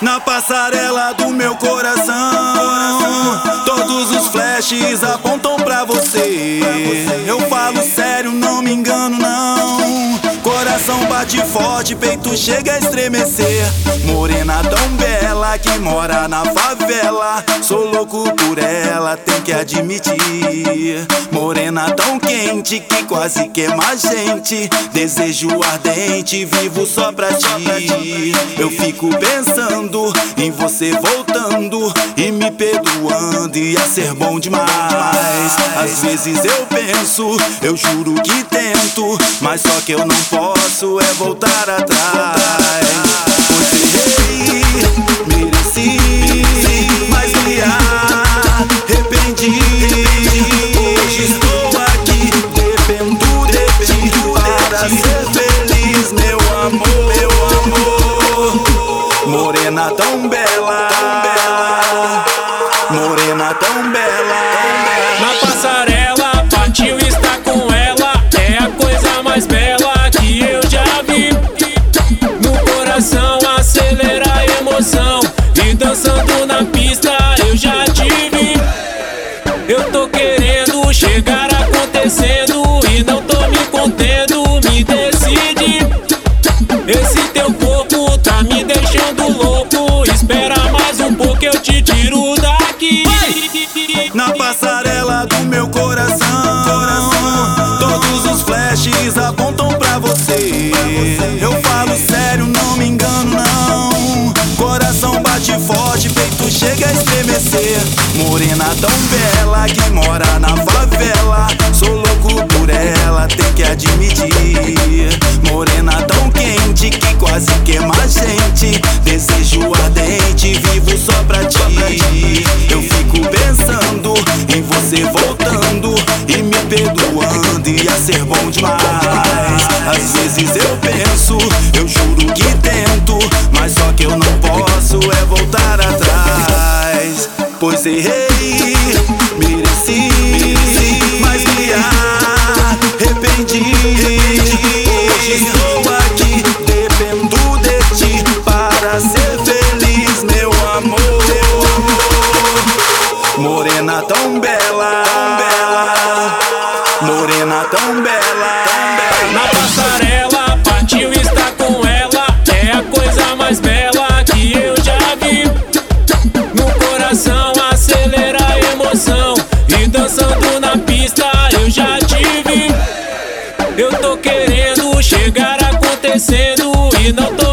Na passarela do meu coração, todos os flashes apontam pra você. Eu falo sério, não me engano, não. Coração bate forte, peito chega a estremecer. Morena tão que mora na favela. Sou louco por ela, tem que admitir. Morena tão quente que quase queima a gente. Desejo ardente, vivo só pra ti. Eu fico pensando em você voltando e me perdoando. Ia ser bom demais. Às vezes eu penso, eu juro que tento, mas só que eu não posso é voltar atrás. Morena tão bela, morena tão bela. Na passarela, partiu está com ela. É a coisa mais bela Na passarela do meu coração, todos os flashes apontam pra você. Eu falo sério, não me engano, não. Coração bate forte, peito chega a estremecer. Morena tão bela que mora na favela. Sou louco por ela, tem que admitir. Morena tão quente que quase queima a gente. Desejo ardente, vivo só bom demais. Às vezes eu penso, eu juro que tento, mas só que eu não posso é voltar atrás. Pois errei, mereci, mas me arrependi. Estou aqui, dependo de ti para ser feliz, meu amor. Morena tão bela, morena tão bela. Na passarela, partiu está com ela. É a coisa mais bela que eu já vi. No coração acelera a emoção. E dançando na pista eu já te vi. Eu tô querendo chegar acontecendo. E não tô.